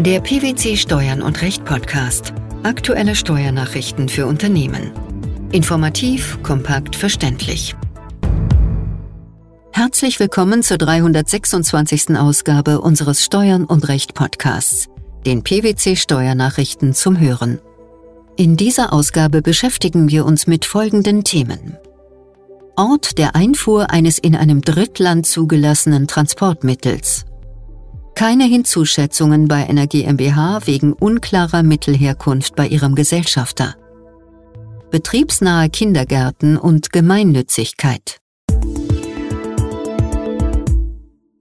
Der PwC Steuern und Recht Podcast. Aktuelle Steuernachrichten für Unternehmen. Informativ, kompakt, verständlich. Herzlich willkommen zur 326. Ausgabe unseres Steuern und Recht Podcasts, den PwC Steuernachrichten zum Hören. In dieser Ausgabe beschäftigen wir uns mit folgenden Themen. Ort der Einfuhr eines in einem Drittland zugelassenen Transportmittels. Keine Hinzuschätzungen bei einer GmbH wegen unklarer Mittelherkunft bei ihrem Gesellschafter. Betriebsnahe Kindergärten und Gemeinnützigkeit.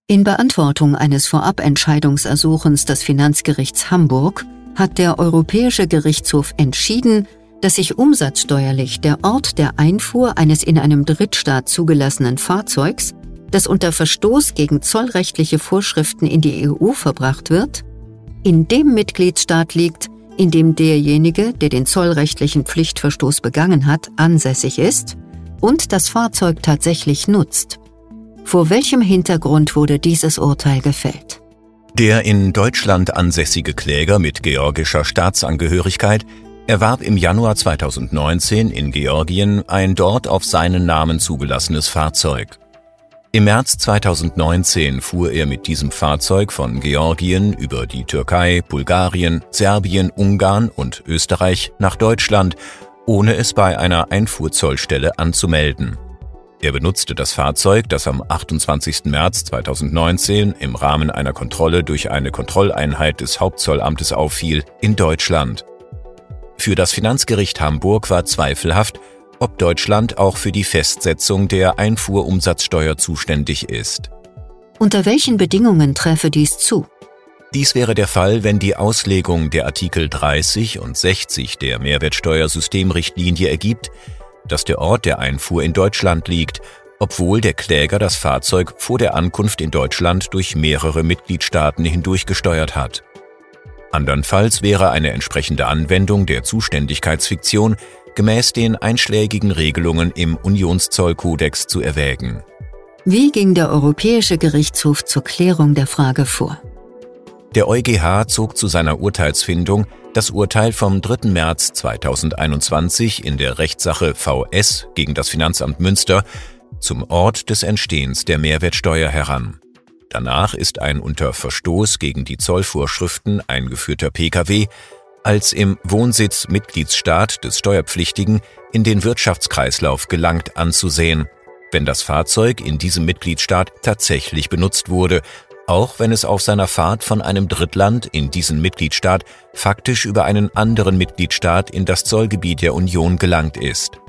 In Beantwortung eines Vorabentscheidungsersuchens des Finanzgerichts Hamburg hat der Europäische Gerichtshof entschieden, dass sich umsatzsteuerlich der Ort der Einfuhr eines in einem Drittstaat zugelassenen Fahrzeugs, das unter Verstoß gegen zollrechtliche Vorschriften in die EU verbracht wird, in dem Mitgliedstaat liegt, in dem derjenige, der den zollrechtlichen Pflichtverstoß begangen hat, ansässig ist und das Fahrzeug tatsächlich nutzt. Vor welchem Hintergrund wurde dieses Urteil gefällt? Der in Deutschland ansässige Kläger mit georgischer Staatsangehörigkeit erwarb im Januar 2019 in Georgien ein dort auf seinen Namen zugelassenes Fahrzeug. Im März 2019 fuhr er mit diesem Fahrzeug von Georgien über die Türkei, Bulgarien, Serbien, Ungarn und Österreich nach Deutschland, ohne es bei einer Einfuhrzollstelle anzumelden. Er benutzte das Fahrzeug, das am 28. März 2019 im Rahmen einer Kontrolle durch eine Kontrolleinheit des Hauptzollamtes auffiel, in Deutschland. Für das Finanzgericht Hamburg war zweifelhaft, ob Deutschland auch für die Festsetzung der Einfuhrumsatzsteuer zuständig ist. Unter welchen Bedingungen treffe dies zu? Dies wäre der Fall, wenn die Auslegung der Artikel 30 und 60 der Mehrwertsteuersystemrichtlinie ergibt, dass der Ort der Einfuhr in Deutschland liegt, obwohl der Kläger das Fahrzeug vor der Ankunft in Deutschland durch mehrere Mitgliedstaaten hindurchgesteuert hat. Andernfalls wäre eine entsprechende Anwendung der Zuständigkeitsfiktion gemäß den einschlägigen Regelungen im Unionszollkodex zu erwägen. Wie ging der Europäische Gerichtshof zur Klärung der Frage vor? Der EuGH zog zu seiner Urteilsfindung das Urteil vom 3. März 2021 in der Rechtssache VS gegen das Finanzamt Münster zum Ort des Entstehens der Mehrwertsteuer heran. Danach ist ein unter Verstoß gegen die Zollvorschriften eingeführter Pkw als im Wohnsitz Mitgliedsstaat des Steuerpflichtigen in den Wirtschaftskreislauf gelangt anzusehen, wenn das Fahrzeug in diesem Mitgliedstaat tatsächlich benutzt wurde, auch wenn es auf seiner Fahrt von einem Drittland in diesen Mitgliedstaat faktisch über einen anderen Mitgliedstaat in das Zollgebiet der Union gelangt ist.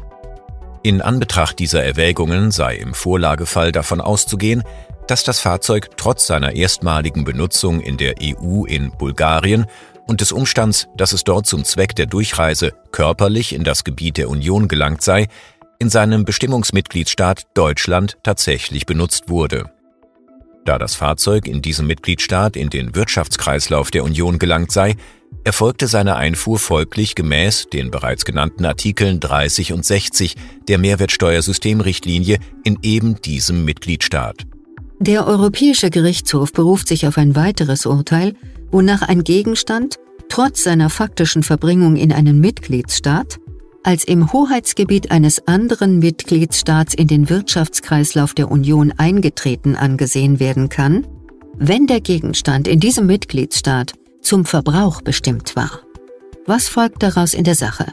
In Anbetracht dieser Erwägungen sei im Vorlagefall davon auszugehen, dass das Fahrzeug trotz seiner erstmaligen Benutzung in der EU in Bulgarien und des Umstands, dass es dort zum Zweck der Durchreise körperlich in das Gebiet der Union gelangt sei, in seinem Bestimmungsmitgliedstaat Deutschland tatsächlich benutzt wurde. Da das Fahrzeug in diesem Mitgliedstaat in den Wirtschaftskreislauf der Union gelangt sei, erfolgte seine Einfuhr folglich gemäß den bereits genannten Artikeln 30 und 60 der Mehrwertsteuersystemrichtlinie in eben diesem Mitgliedstaat. Der Europäische Gerichtshof beruft sich auf ein weiteres Urteil, wonach ein Gegenstand, trotz seiner faktischen Verbringung in einen Mitgliedsstaat, als im Hoheitsgebiet eines anderen Mitgliedsstaats in den Wirtschaftskreislauf der Union eingetreten angesehen werden kann, wenn der Gegenstand in diesem Mitgliedsstaat zum Verbrauch bestimmt war. Was folgt daraus in der Sache?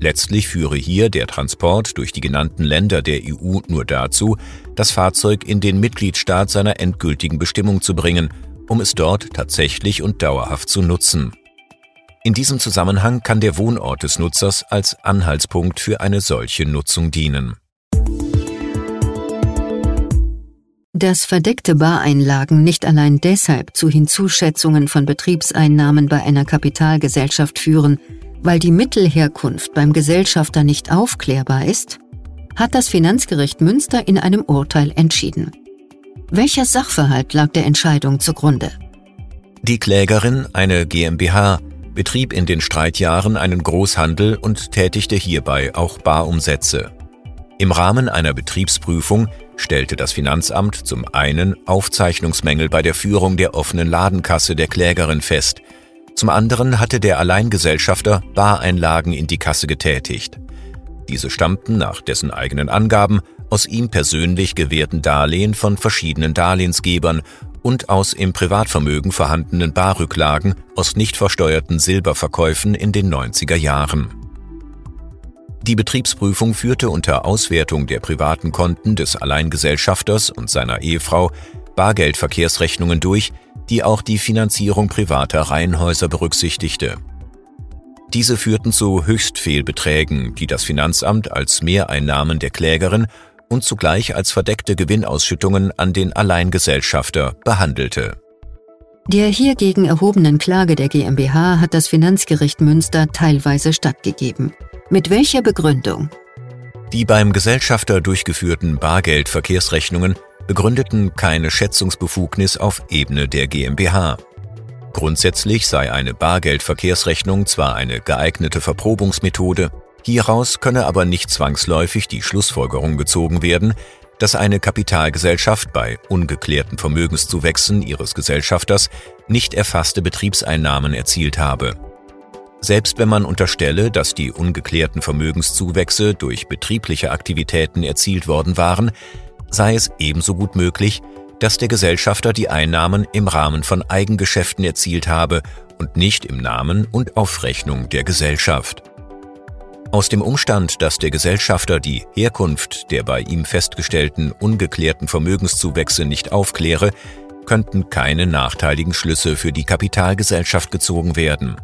Letztlich führe hier der Transport durch die genannten Länder der EU nur dazu, das Fahrzeug in den Mitgliedstaat seiner endgültigen Bestimmung zu bringen, um es dort tatsächlich und dauerhaft zu nutzen. In diesem Zusammenhang kann der Wohnort des Nutzers als Anhaltspunkt für eine solche Nutzung dienen. Dass verdeckte Bareinlagen nicht allein deshalb zu Hinzuschätzungen von Betriebseinnahmen bei einer Kapitalgesellschaft führen, weil die Mittelherkunft beim Gesellschafter nicht aufklärbar ist, hat das Finanzgericht Münster in einem Urteil entschieden. Welcher Sachverhalt lag der Entscheidung zugrunde? Die Klägerin, eine GmbH, betrieb in den Streitjahren einen Großhandel und tätigte hierbei auch Barumsätze. Im Rahmen einer Betriebsprüfung stellte das Finanzamt zum einen Aufzeichnungsmängel bei der Führung der offenen Ladenkasse der Klägerin fest, zum anderen hatte der Alleingesellschafter Bareinlagen in die Kasse getätigt. Diese stammten nach dessen eigenen Angaben aus ihm persönlich gewährten Darlehen von verschiedenen Darlehensgebern und aus im Privatvermögen vorhandenen Barrücklagen aus nicht versteuerten Silberverkäufen in den 90er Jahren. Die Betriebsprüfung führte unter Auswertung der privaten Konten des Alleingesellschafters und seiner Ehefrau Bargeldverkehrsrechnungen durch, die auch die Finanzierung privater Reihenhäuser berücksichtigte. Diese führten zu Höchstfehlbeträgen, die das Finanzamt als Mehreinnahmen der Klägerin und zugleich als verdeckte Gewinnausschüttungen an den Alleingesellschafter behandelte. Der hiergegen erhobenen Klage der GmbH hat das Finanzgericht Münster teilweise stattgegeben. Mit welcher Begründung? Die beim Gesellschafter durchgeführten Bargeldverkehrsrechnungen begründeten keine Schätzungsbefugnis auf Ebene der GmbH. Grundsätzlich sei eine Bargeldverkehrsrechnung zwar eine geeignete Verprobungsmethode, hieraus könne aber nicht zwangsläufig die Schlussfolgerung gezogen werden, dass eine Kapitalgesellschaft bei ungeklärten Vermögenszuwächsen ihres Gesellschafters nicht erfasste Betriebseinnahmen erzielt habe. Selbst wenn man unterstelle, dass die ungeklärten Vermögenszuwächse durch betriebliche Aktivitäten erzielt worden waren, sei es ebenso gut möglich, dass der Gesellschafter die Einnahmen im Rahmen von Eigengeschäften erzielt habe und nicht im Namen und auf Rechnung der Gesellschaft. Aus dem Umstand, dass der Gesellschafter die Herkunft der bei ihm festgestellten ungeklärten Vermögenszuwächse nicht aufkläre, könnten keine nachteiligen Schlüsse für die Kapitalgesellschaft gezogen werden.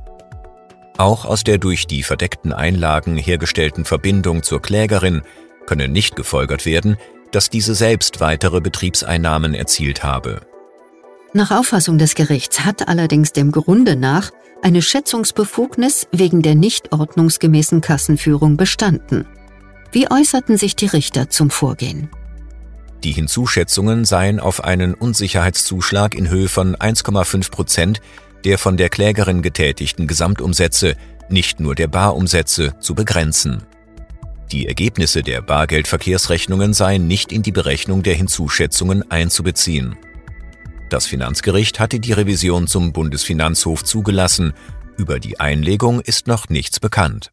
Auch aus der durch die verdeckten Einlagen hergestellten Verbindung zur Klägerin könne nicht gefolgert werden, dass diese selbst weitere Betriebseinnahmen erzielt habe. Nach Auffassung des Gerichts hat allerdings dem Grunde nach eine Schätzungsbefugnis wegen der nicht ordnungsgemäßen Kassenführung bestanden. Wie äußerten sich die Richter zum Vorgehen? Die Hinzuschätzungen seien auf einen Unsicherheitszuschlag in Höhe von 1,5 Prozent der von der Klägerin getätigten Gesamtumsätze, nicht nur der Barumsätze, zu begrenzen. Die Ergebnisse der Bargeldverkehrsrechnungen seien nicht in die Berechnung der Hinzuschätzungen einzubeziehen. Das Finanzgericht hatte die Revision zum Bundesfinanzhof zugelassen, über die Einlegung ist noch nichts bekannt.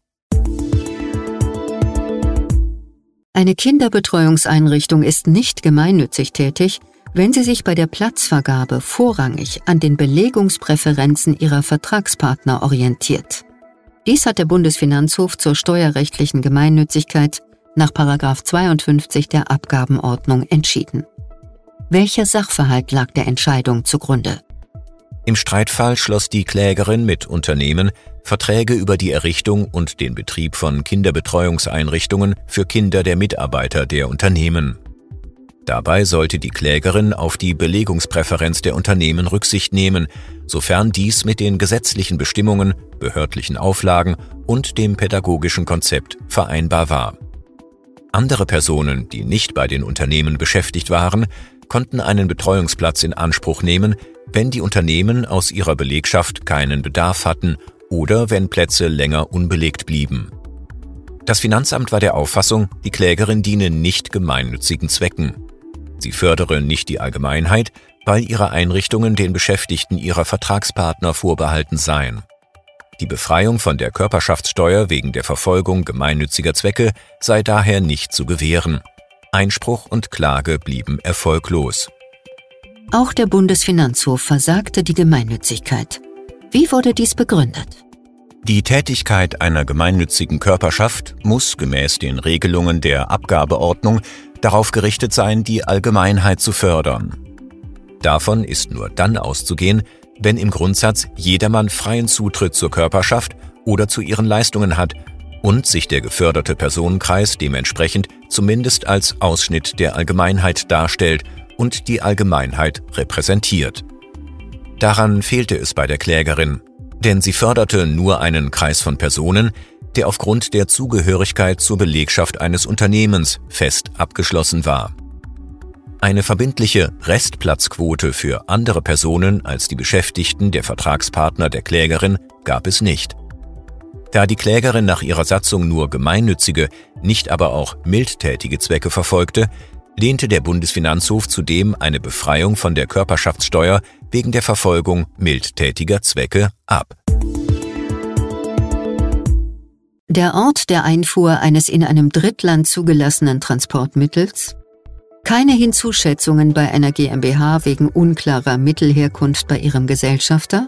Eine Kinderbetreuungseinrichtung ist nicht gemeinnützig tätig, wenn sie sich bei der Platzvergabe vorrangig an den Belegungspräferenzen ihrer Vertragspartner orientiert. Dies hat der Bundesfinanzhof zur steuerrechtlichen Gemeinnützigkeit nach 52 der Abgabenordnung entschieden. Welcher Sachverhalt lag der Entscheidung zugrunde? Im Streitfall schloss die Klägerin mit Unternehmen Verträge über die Errichtung und den Betrieb von Kinderbetreuungseinrichtungen für Kinder der Mitarbeiter der Unternehmen. Dabei sollte die Klägerin auf die Belegungspräferenz der Unternehmen Rücksicht nehmen, sofern dies mit den gesetzlichen Bestimmungen, behördlichen Auflagen und dem pädagogischen Konzept vereinbar war. Andere Personen, die nicht bei den Unternehmen beschäftigt waren, konnten einen Betreuungsplatz in Anspruch nehmen, wenn die Unternehmen aus ihrer Belegschaft keinen Bedarf hatten oder wenn Plätze länger unbelegt blieben. Das Finanzamt war der Auffassung, die Klägerin diene nicht gemeinnützigen Zwecken. Sie fördere nicht die Allgemeinheit, weil ihre Einrichtungen den Beschäftigten ihrer Vertragspartner vorbehalten seien. Die Befreiung von der Körperschaftssteuer wegen der Verfolgung gemeinnütziger Zwecke sei daher nicht zu gewähren. Einspruch und Klage blieben erfolglos. Auch der Bundesfinanzhof versagte die Gemeinnützigkeit. Wie wurde dies begründet? Die Tätigkeit einer gemeinnützigen Körperschaft muss gemäß den Regelungen der Abgabeordnung darauf gerichtet sein, die Allgemeinheit zu fördern. Davon ist nur dann auszugehen, wenn im Grundsatz jedermann freien Zutritt zur Körperschaft oder zu ihren Leistungen hat und sich der geförderte Personenkreis dementsprechend zumindest als Ausschnitt der Allgemeinheit darstellt und die Allgemeinheit repräsentiert. Daran fehlte es bei der Klägerin, denn sie förderte nur einen Kreis von Personen, der aufgrund der Zugehörigkeit zur Belegschaft eines Unternehmens fest abgeschlossen war. Eine verbindliche Restplatzquote für andere Personen als die Beschäftigten der Vertragspartner der Klägerin gab es nicht. Da die Klägerin nach ihrer Satzung nur gemeinnützige, nicht aber auch mildtätige Zwecke verfolgte, lehnte der Bundesfinanzhof zudem eine Befreiung von der Körperschaftssteuer wegen der Verfolgung mildtätiger Zwecke ab. Der Ort der Einfuhr eines in einem Drittland zugelassenen Transportmittels, keine Hinzuschätzungen bei einer GmbH wegen unklarer Mittelherkunft bei ihrem Gesellschafter,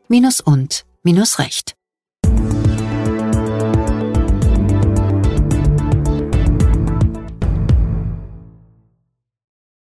minus und minus recht.